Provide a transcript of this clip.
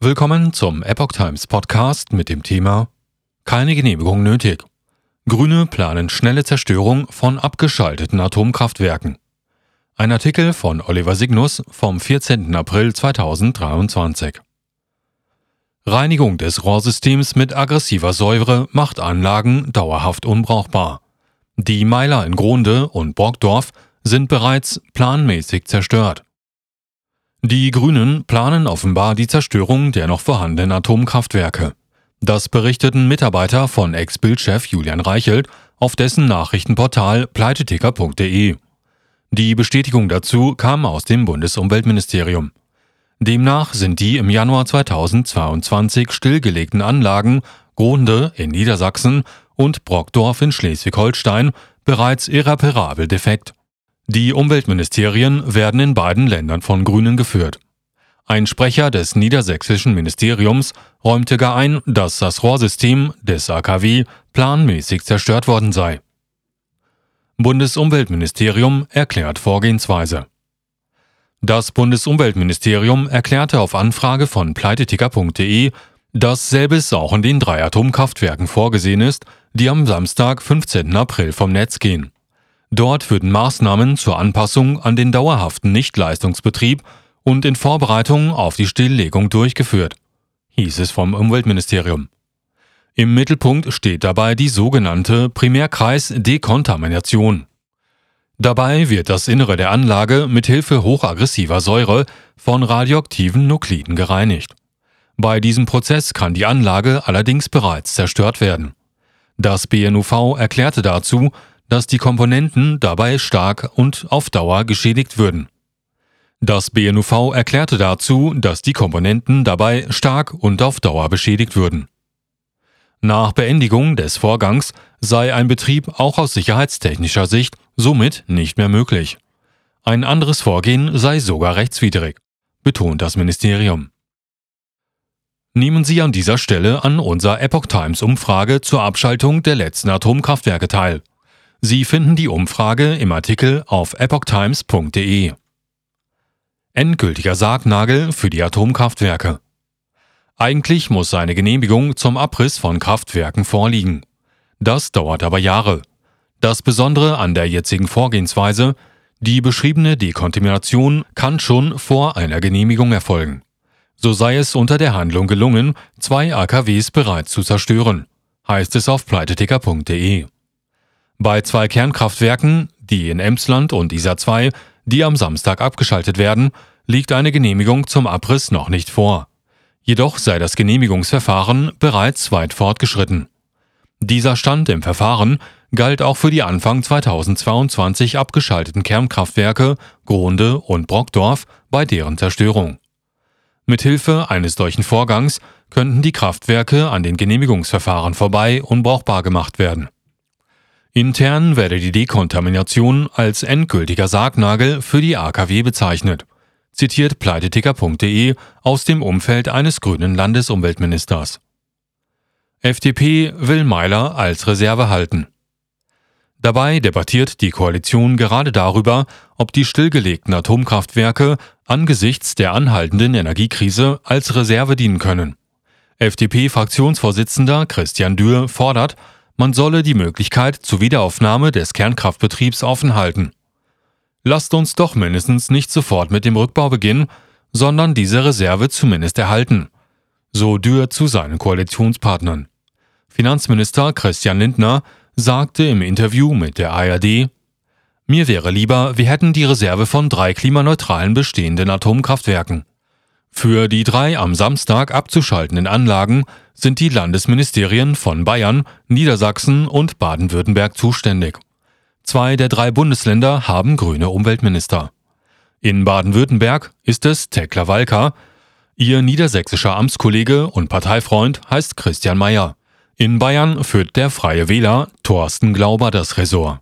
Willkommen zum Epoch Times Podcast mit dem Thema Keine Genehmigung nötig. Grüne planen schnelle Zerstörung von abgeschalteten Atomkraftwerken. Ein Artikel von Oliver Signus vom 14. April 2023. Reinigung des Rohrsystems mit aggressiver Säure macht Anlagen dauerhaft unbrauchbar. Die Meiler in Gronde und Borgdorf sind bereits planmäßig zerstört. Die Grünen planen offenbar die Zerstörung der noch vorhandenen Atomkraftwerke. Das berichteten Mitarbeiter von Ex-Bildchef Julian Reichelt auf dessen Nachrichtenportal pleiteticker.de. Die Bestätigung dazu kam aus dem Bundesumweltministerium. Demnach sind die im Januar 2022 stillgelegten Anlagen Gronde in Niedersachsen und Brockdorf in Schleswig-Holstein bereits irreparabel defekt. Die Umweltministerien werden in beiden Ländern von Grünen geführt. Ein Sprecher des niedersächsischen Ministeriums räumte gar ein, dass das Rohrsystem des AKW planmäßig zerstört worden sei. Bundesumweltministerium erklärt Vorgehensweise. Das Bundesumweltministerium erklärte auf Anfrage von pleiteticker.de, dass selbes auch in den drei Atomkraftwerken vorgesehen ist, die am Samstag, 15. April vom Netz gehen. Dort würden Maßnahmen zur Anpassung an den dauerhaften Nichtleistungsbetrieb und in Vorbereitung auf die Stilllegung durchgeführt, hieß es vom Umweltministerium. Im Mittelpunkt steht dabei die sogenannte Primärkreis-Dekontamination. Dabei wird das Innere der Anlage mit Hilfe hochaggressiver Säure von radioaktiven Nukliden gereinigt. Bei diesem Prozess kann die Anlage allerdings bereits zerstört werden. Das BNUV erklärte dazu, dass die Komponenten dabei stark und auf Dauer geschädigt würden. Das BNUV erklärte dazu, dass die Komponenten dabei stark und auf Dauer beschädigt würden. Nach Beendigung des Vorgangs sei ein Betrieb auch aus sicherheitstechnischer Sicht somit nicht mehr möglich. Ein anderes Vorgehen sei sogar rechtswidrig, betont das Ministerium. Nehmen Sie an dieser Stelle an unserer Epoch Times Umfrage zur Abschaltung der letzten Atomkraftwerke teil. Sie finden die Umfrage im Artikel auf epochtimes.de. Endgültiger Sargnagel für die Atomkraftwerke. Eigentlich muss eine Genehmigung zum Abriss von Kraftwerken vorliegen. Das dauert aber Jahre. Das Besondere an der jetzigen Vorgehensweise, die beschriebene Dekontamination kann schon vor einer Genehmigung erfolgen. So sei es unter der Handlung gelungen, zwei AKWs bereits zu zerstören, heißt es auf pleiteticker.de. Bei zwei Kernkraftwerken, die in Emsland und Isar 2, die am Samstag abgeschaltet werden, liegt eine Genehmigung zum Abriss noch nicht vor. Jedoch sei das Genehmigungsverfahren bereits weit fortgeschritten. Dieser Stand im Verfahren galt auch für die Anfang 2022 abgeschalteten Kernkraftwerke Gronde und Brockdorf bei deren Zerstörung. Mithilfe eines solchen Vorgangs könnten die Kraftwerke an den Genehmigungsverfahren vorbei unbrauchbar gemacht werden. Intern werde die Dekontamination als endgültiger Sargnagel für die AKW bezeichnet, zitiert pleiteticker.de aus dem Umfeld eines grünen Landesumweltministers. FDP will Meiler als Reserve halten. Dabei debattiert die Koalition gerade darüber, ob die stillgelegten Atomkraftwerke angesichts der anhaltenden Energiekrise als Reserve dienen können. FDP-Fraktionsvorsitzender Christian Dürr fordert, man solle die Möglichkeit zur Wiederaufnahme des Kernkraftbetriebs offen halten. Lasst uns doch mindestens nicht sofort mit dem Rückbau beginnen, sondern diese Reserve zumindest erhalten, so Dürr zu seinen Koalitionspartnern. Finanzminister Christian Lindner sagte im Interview mit der ARD, mir wäre lieber, wir hätten die Reserve von drei klimaneutralen bestehenden Atomkraftwerken. Für die drei am Samstag abzuschaltenden Anlagen sind die Landesministerien von Bayern, Niedersachsen und Baden-Württemberg zuständig. Zwei der drei Bundesländer haben grüne Umweltminister. In Baden-Württemberg ist es Tekla Walker. Ihr niedersächsischer Amtskollege und Parteifreund heißt Christian Mayer. In Bayern führt der Freie Wähler Thorsten Glauber das Ressort.